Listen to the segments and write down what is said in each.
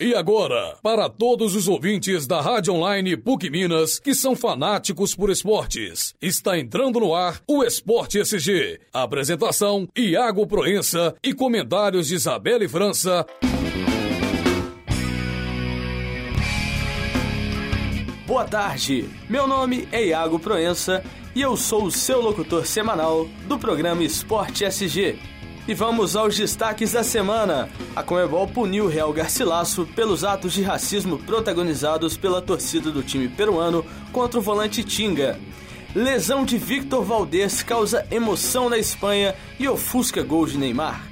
E agora, para todos os ouvintes da Rádio Online PUC Minas que são fanáticos por esportes, está entrando no ar o Esporte SG. Apresentação: Iago Proença e comentários de Isabelle França. Boa tarde, meu nome é Iago Proença e eu sou o seu locutor semanal do programa Esporte SG. E vamos aos destaques da semana. A Comebol puniu o Real Garcilasso pelos atos de racismo protagonizados pela torcida do time peruano contra o volante Tinga. Lesão de Victor Valdez causa emoção na Espanha e ofusca gol de Neymar.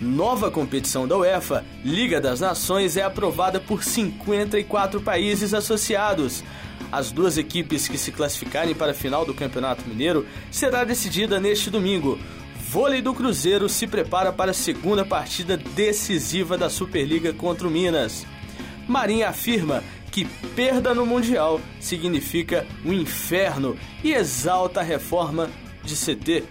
Nova competição da UEFA, Liga das Nações, é aprovada por 54 países associados. As duas equipes que se classificarem para a final do Campeonato Mineiro será decidida neste domingo. Vôlei do Cruzeiro se prepara para a segunda partida decisiva da Superliga contra o Minas. Marinha afirma que perda no Mundial significa um inferno e exalta a reforma de CT.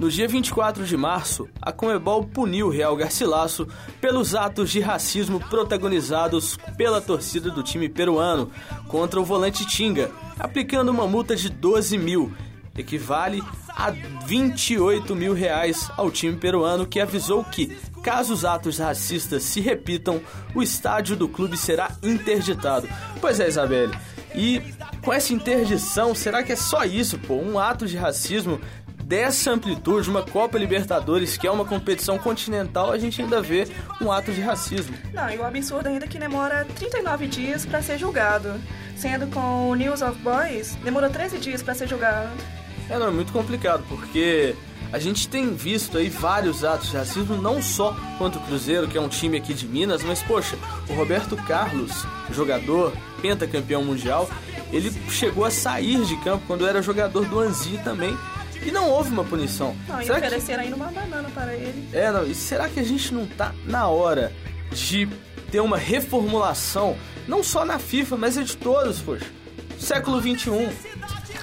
No dia 24 de março, a Comebol puniu Real Garcilasso pelos atos de racismo protagonizados pela torcida do time peruano contra o volante Tinga, aplicando uma multa de 12 mil, equivale a 28 mil reais ao time peruano que avisou que, caso os atos racistas se repitam, o estádio do clube será interditado. Pois é, Isabelle. E com essa interdição, será que é só isso, pô? Um ato de racismo dessa amplitude, uma Copa Libertadores, que é uma competição continental, a gente ainda vê um ato de racismo. Não, e o absurdo ainda é que demora 39 dias para ser julgado, sendo com o News of Boys, demorou 13 dias para ser julgado. É, não, é muito complicado, porque a gente tem visto aí vários atos de racismo, não só contra o Cruzeiro, que é um time aqui de Minas, mas poxa, o Roberto Carlos, jogador, pentacampeão mundial, ele chegou a sair de campo quando era jogador do Anzi também e não houve uma punição. Não, será e ofereceram que... ainda uma banana para ele. É, não, e será que a gente não tá na hora de ter uma reformulação, não só na FIFA, mas de todos, poxa? Século XXI.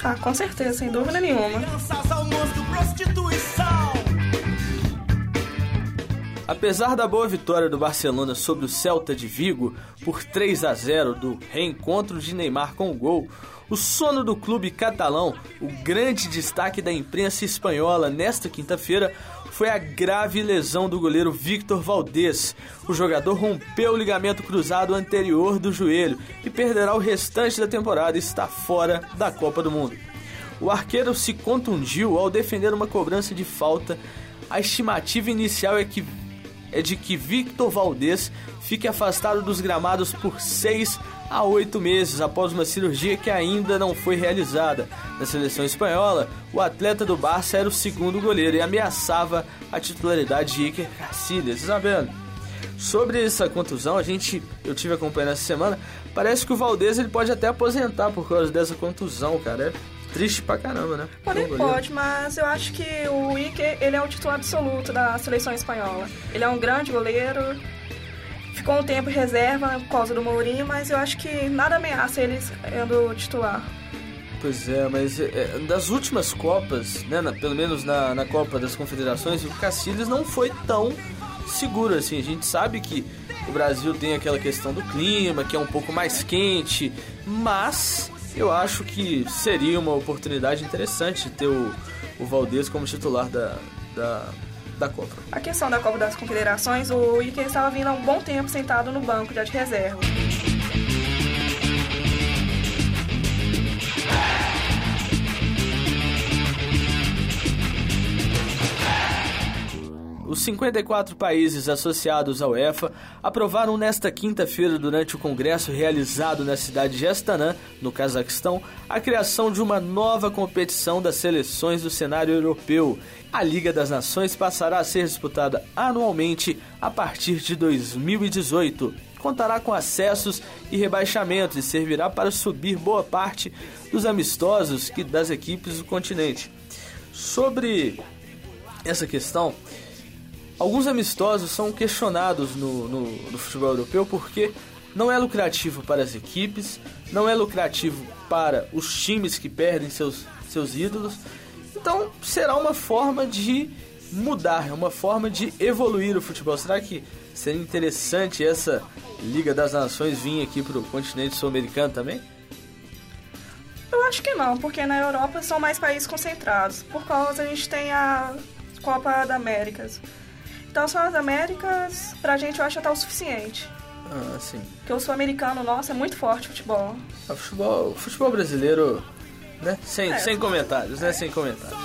Ah, com certeza, sem dúvida nenhuma. Apesar da boa vitória do Barcelona sobre o Celta de Vigo por 3 a 0 do reencontro de Neymar com o gol, o sono do clube catalão, o grande destaque da imprensa espanhola nesta quinta-feira, foi a grave lesão do goleiro Victor Valdez. O jogador rompeu o ligamento cruzado anterior do joelho e perderá o restante da temporada e está fora da Copa do Mundo. O arqueiro se contundiu ao defender uma cobrança de falta. A estimativa inicial é que é de que Victor Valdez fique afastado dos gramados por seis a oito meses após uma cirurgia que ainda não foi realizada. Na seleção espanhola, o atleta do Barça era o segundo goleiro e ameaçava a titularidade de Iker Casillas. Isabel, sobre essa contusão, a gente, eu tive acompanhando essa semana, parece que o Valdez ele pode até aposentar por causa dessa contusão, cara. É triste pra caramba, né? Pode, pode, mas eu acho que o Iker, ele é o titular absoluto da seleção espanhola. Ele é um grande goleiro, ficou um tempo em reserva por causa do Mourinho, mas eu acho que nada ameaça ele sendo titular. Pois é, mas é, das últimas Copas, né, na, pelo menos na, na Copa das Confederações, o Cacilhas não foi tão seguro assim. A gente sabe que o Brasil tem aquela questão do clima, que é um pouco mais quente, mas eu acho que seria uma oportunidade interessante ter o, o Valdez como titular da, da, da Copa. A questão da Copa das Confederações, o Iker estava vindo há um bom tempo sentado no banco já de reserva. Os 54 países associados à UEFA aprovaram nesta quinta-feira, durante o congresso realizado na cidade de Astana, no Cazaquistão, a criação de uma nova competição das seleções do cenário europeu. A Liga das Nações passará a ser disputada anualmente a partir de 2018 contará com acessos e rebaixamentos e servirá para subir boa parte dos amistosos que das equipes do continente. Sobre essa questão, Alguns amistosos são questionados no, no, no, futebol europeu porque não é lucrativo para as equipes, não é lucrativo para os times que perdem seus, seus ídolos. Então será uma forma de mudar, é uma forma de evoluir o futebol. Será que seria interessante essa Liga das Nações vir aqui para o continente sul-americano também? Eu acho que não, porque na Europa são mais países concentrados. Por causa a gente tem a Copa da Américas. Então só as Américas, pra gente eu acho até o suficiente. Ah, sim. Porque o sul-americano, nossa, é muito forte o futebol. O futebol, o futebol brasileiro, né? Sem, É. sem comentários, né? Sem comentários.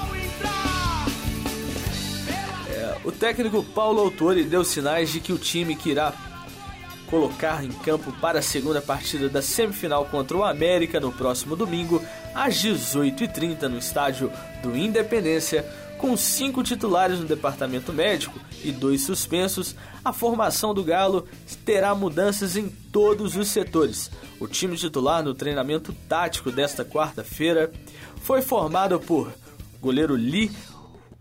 É, o técnico Paulo Autori deu sinais de que o time que irá colocar em campo para a segunda partida da semifinal contra o América no próximo domingo, às 18h30, no estádio do Independência, com cinco titulares no departamento médico e dois suspensos, a formação do Galo terá mudanças em todos os setores. O time titular no treinamento tático desta quarta-feira foi formado por goleiro Lee,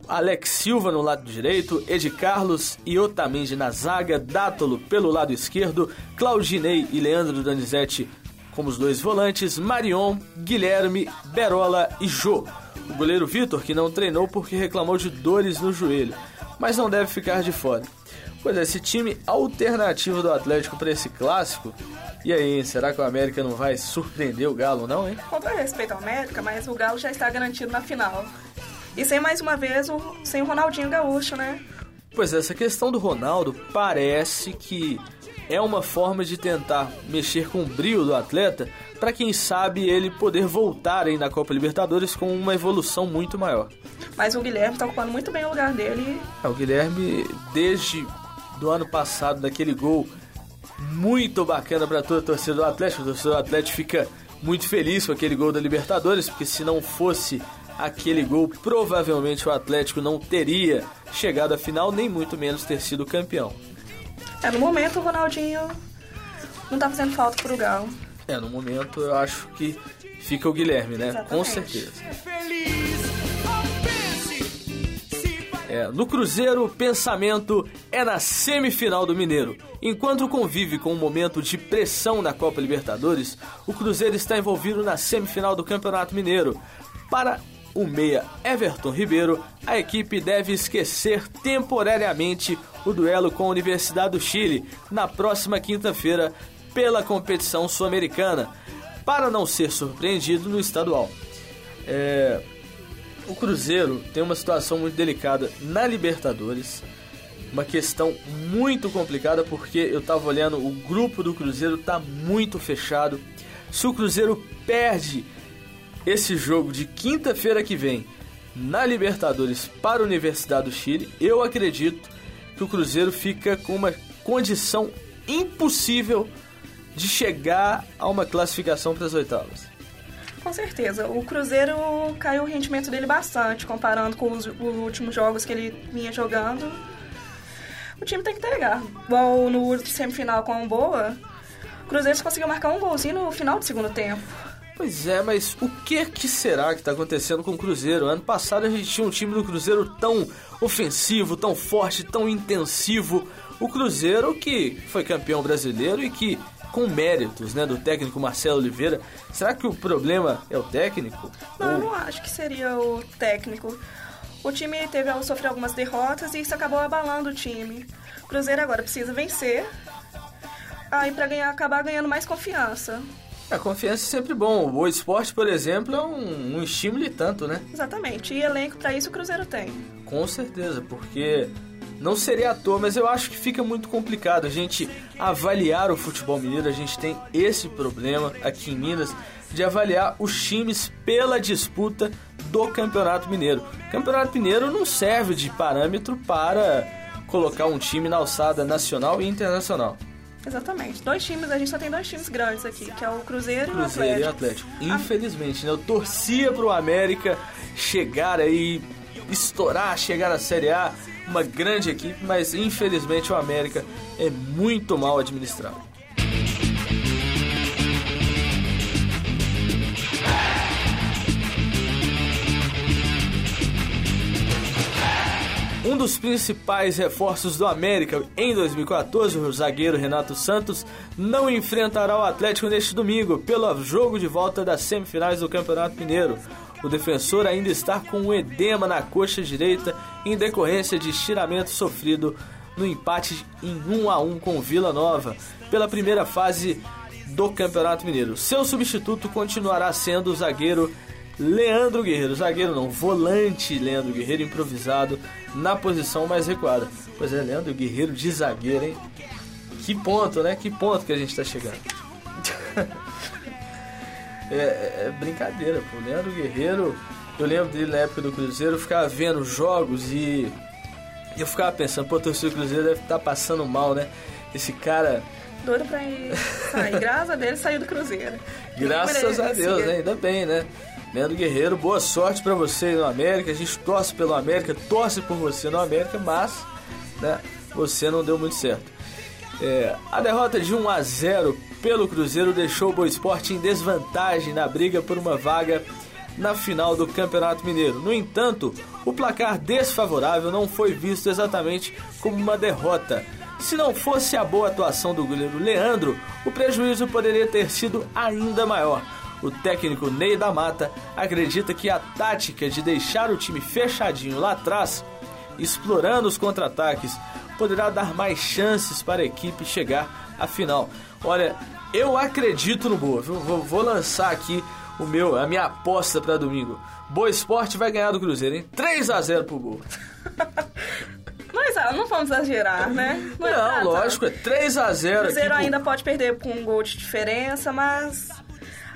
Alex Silva no lado direito, Ed Carlos e Otamendi na zaga, Dátolo pelo lado esquerdo, Claudinei e Leandro Donizete como os dois volantes, Marion, Guilherme, Berola e Jô. O goleiro Vitor, que não treinou porque reclamou de dores no joelho, mas não deve ficar de fora. Pois é, esse time alternativo do Atlético para esse clássico. E aí, será que o América não vai surpreender o Galo, não, hein? Com todo respeito ao América, mas o Galo já está garantido na final. E sem mais uma vez, o, sem o Ronaldinho Gaúcho, né? Pois é, essa questão do Ronaldo parece que é uma forma de tentar mexer com o brilho do atleta para quem sabe ele poder voltar aí na Copa Libertadores com uma evolução muito maior. Mas o Guilherme está ocupando muito bem o lugar dele. É, o Guilherme, desde do ano passado, daquele gol muito bacana para toda a torcida do Atlético, a torcida do Atlético fica muito feliz com aquele gol da Libertadores, porque se não fosse aquele gol, provavelmente o Atlético não teria chegado à final, nem muito menos ter sido campeão. É, no momento o Ronaldinho não tá fazendo falta pro Galo. É, no momento eu acho que fica o Guilherme, né? Com Exatamente. certeza. É, no Cruzeiro, o pensamento é na semifinal do Mineiro. Enquanto convive com um momento de pressão na Copa Libertadores, o Cruzeiro está envolvido na semifinal do Campeonato Mineiro. Para o meia Everton Ribeiro, a equipe deve esquecer temporariamente o duelo com a Universidade do Chile na próxima quinta-feira pela competição sul-americana, para não ser surpreendido no estadual. É, o Cruzeiro tem uma situação muito delicada na Libertadores. Uma questão muito complicada porque eu tava olhando, o grupo do Cruzeiro tá muito fechado. Se o Cruzeiro perde esse jogo de quinta-feira que vem na Libertadores para a Universidade do Chile, eu acredito que o Cruzeiro fica com uma condição impossível de chegar a uma classificação para as oitavas. Com certeza. O Cruzeiro caiu o rendimento dele bastante, comparando com os, os últimos jogos que ele vinha jogando. O time tem que entregar. Igual no semifinal com a Boa, o Cruzeiro conseguiu marcar um golzinho no final do segundo tempo. Pois é, mas o que que será que está acontecendo com o Cruzeiro? Ano passado a gente tinha um time do Cruzeiro tão ofensivo, tão forte, tão intensivo. O Cruzeiro que foi campeão brasileiro e que com méritos, né, do técnico Marcelo Oliveira. Será que o problema é o técnico? Não, eu Ou- não acho que seria o técnico. O time teve sofreu algumas derrotas e isso acabou abalando o time. O Cruzeiro agora precisa vencer. Aí pra ganhar, acabar ganhando mais confiança. A confiança é sempre bom. O esporte, por exemplo, é um, um estímulo e tanto, né? Exatamente. E elenco pra isso o Cruzeiro tem. Com certeza, porque não seria à toa, mas eu acho que fica muito complicado a gente avaliar o futebol mineiro. A gente tem esse problema aqui em Minas de avaliar os times pela disputa do Campeonato Mineiro. O Campeonato Mineiro não serve de parâmetro para colocar um time na alçada nacional e internacional. Exatamente. Dois times, a gente só tem dois times grandes aqui, que é o Cruzeiro, Cruzeiro e e o Atlético. Atlético. Infelizmente, né? Eu torcia pro América chegar aí, estourar, chegar na Série A, uma grande equipe, mas infelizmente o América é muito mal administrado. Um dos principais reforços do América em 2014, o zagueiro Renato Santos, não enfrentará o Atlético neste domingo pelo jogo de volta das semifinais do Campeonato Mineiro. O defensor ainda está com um edema na coxa direita em decorrência de estiramento sofrido no empate em 1 a 1 com Vila Nova pela primeira fase do Campeonato Mineiro. Seu substituto continuará sendo o zagueiro Leandro Guerreiro. Zagueiro não, volante Leandro Guerreiro improvisado na posição mais recuada. Pois é, Leandro Guerreiro de zagueiro, hein? Que ponto, né? Que ponto que a gente tá chegando. é, é, é, brincadeira, pô. Leandro Guerreiro, eu lembro dele na época do Cruzeiro, eu ficava vendo jogos e eu ficava pensando, pô, o torcedor do Cruzeiro deve estar tá passando mal, né? Esse cara. Doido pra ir sair. Graças a Deus saiu do Cruzeiro. Graças a Deus, né? Ainda bem, né? Leandro Guerreiro, boa sorte para você no América. A gente torce pelo América, torce por você no América, mas né, você não deu muito certo. É, a derrota de 1 a 0 pelo Cruzeiro deixou o Boa Esporte em desvantagem na briga por uma vaga na final do Campeonato Mineiro. No entanto, o placar desfavorável não foi visto exatamente como uma derrota. Se não fosse a boa atuação do goleiro Leandro, o prejuízo poderia ter sido ainda maior o técnico Ney da Mata acredita que a tática de deixar o time fechadinho lá atrás, explorando os contra-ataques, poderá dar mais chances para a equipe chegar à final. Olha, eu acredito no Boa, viu? Vou, vou lançar aqui o meu, a minha aposta para domingo. Boa Esporte vai ganhar do Cruzeiro, hein? 3 a 0 pro Boa. Mas ah, não vamos exagerar, né? Não, é não lógico, é 3 a 0 O Cruzeiro ainda pode perder com um gol de diferença, mas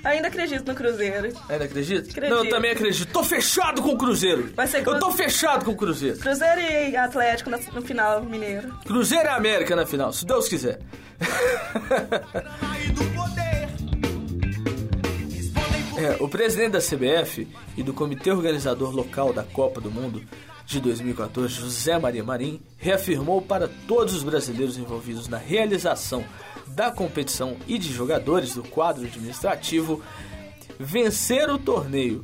Ainda acredito no Cruzeiro. Ainda acredito? acredito? Não, eu também acredito. Tô fechado com o Cruzeiro. Vai ser Eu tô fechado com o Cruzeiro. Cruzeiro e Atlético no final mineiro. Cruzeiro e América na final, se Deus quiser. é, o presidente da CBF e do comitê organizador local da Copa do Mundo de 2014, José Maria Marim, reafirmou para todos os brasileiros envolvidos na realização da competição e de jogadores do quadro administrativo, vencer o torneio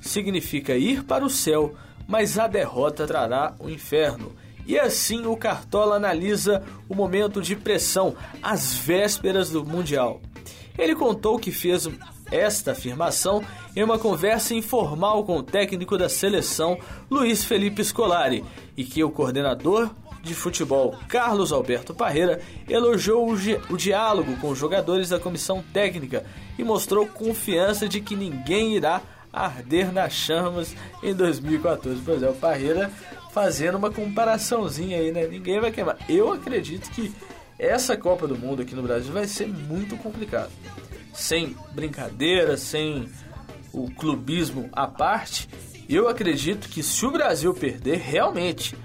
significa ir para o céu, mas a derrota trará o inferno. E assim o Cartola analisa o momento de pressão às vésperas do Mundial. Ele contou que fez esta afirmação em uma conversa informal com o técnico da seleção, Luiz Felipe Scolari, e que o coordenador de futebol Carlos Alberto Parreira elogiou o, o diálogo com os jogadores da comissão técnica e mostrou confiança de que ninguém irá arder nas chamas em 2014. Pois é, o Parreira fazendo uma comparaçãozinha aí, né? Ninguém vai queimar. Eu acredito que essa Copa do Mundo aqui no Brasil vai ser muito complicado. Sem brincadeira, sem o clubismo à parte, eu acredito que se o Brasil perder, realmente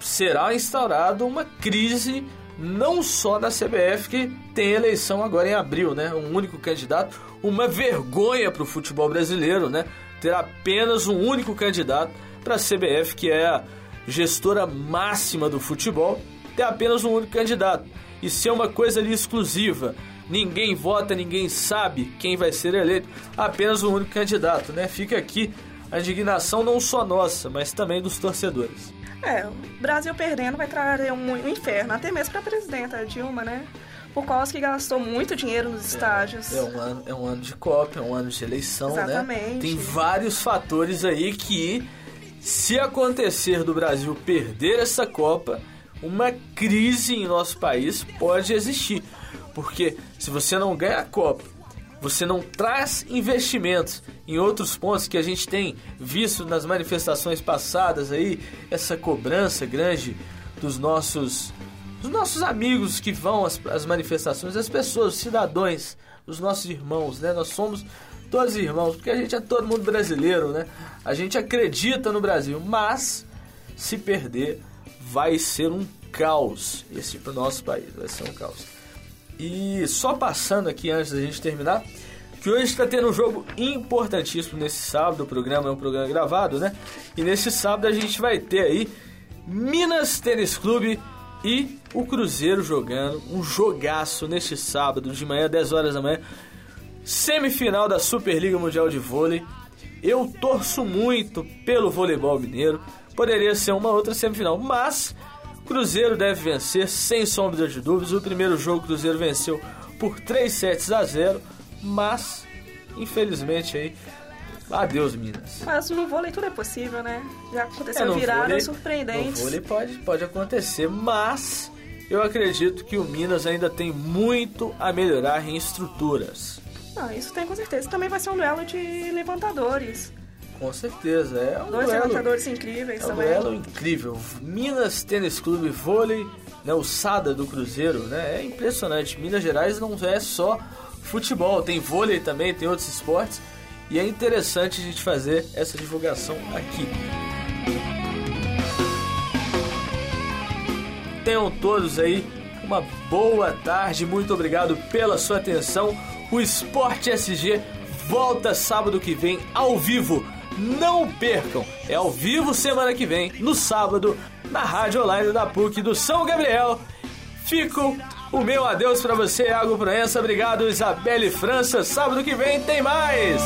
será instaurada uma crise não só na CBF, que tem eleição agora em abril, né? Um único candidato, uma vergonha para o futebol brasileiro, né? Ter apenas um único candidato para a CBF, que é a gestora máxima do futebol, ter apenas um único candidato. E ser uma coisa ali exclusiva. Ninguém vota, ninguém sabe quem vai ser eleito, apenas um único candidato, né? Fica aqui a indignação não só nossa, mas também dos torcedores. É, o Brasil perdendo vai trazer um, inferno, até mesmo para a presidenta Dilma, né? Por causa que gastou muito dinheiro nos estádios. É, é, um ano, é um ano de Copa, é um ano de eleição, né? Exatamente. né? Tem vários fatores aí que, se acontecer do Brasil perder essa Copa, uma crise em nosso país pode existir. Porque se você não ganha a Copa você não traz investimentos em outros pontos que a gente tem visto nas manifestações passadas aí, essa cobrança grande dos nossos dos nossos amigos que vão às, às manifestações, as pessoas, os cidadãos, os nossos irmãos, né? Nós somos todos irmãos, porque a gente é todo mundo brasileiro, né? A gente acredita no Brasil, mas se perder vai ser um caos esse nosso país, vai ser um caos. E só passando aqui antes da gente terminar, que hoje está tendo um jogo importantíssimo nesse sábado. O programa é um programa gravado, né? E nesse sábado a gente vai ter aí Minas Tênis Clube e o Cruzeiro jogando um jogaço neste sábado de manhã, 10 horas da manhã. Semifinal da Superliga Mundial de Vôlei. Eu torço muito pelo voleibol mineiro. Poderia ser uma outra semifinal, mas Cruzeiro deve vencer, sem sombra de dúvidas. O primeiro jogo o Cruzeiro venceu por 3 sets a 0, mas infelizmente aí Adeus, Minas. Mas no vôlei tudo é possível, né? Já aconteceu É, no viradas vôlei- surpreendentes. No vôlei pode, pode acontecer, mas eu acredito que o Minas ainda tem muito a melhorar em estruturas. Ah, isso tem com certeza. Também vai ser um duelo de levantadores. Com certeza, é um Dois duelo. levantadores incríveis É um também. duelo incrível. Minas Tênis Clube Vôlei, né, o Sada do Cruzeiro, né? É impressionante. Minas Gerais não é só futebol, tem vôlei também, tem outros esportes. E é interessante a gente fazer essa divulgação aqui. Tenham todos aí uma boa tarde, muito obrigado pela sua atenção. O Esporte SG volta sábado que vem ao vivo. Não percam, é ao vivo semana que vem, no sábado, na rádio online da PUC do São Gabriel. Fico o meu adeus para você, Iago Proença. Obrigado, Isabelle França. Sábado que vem tem mais.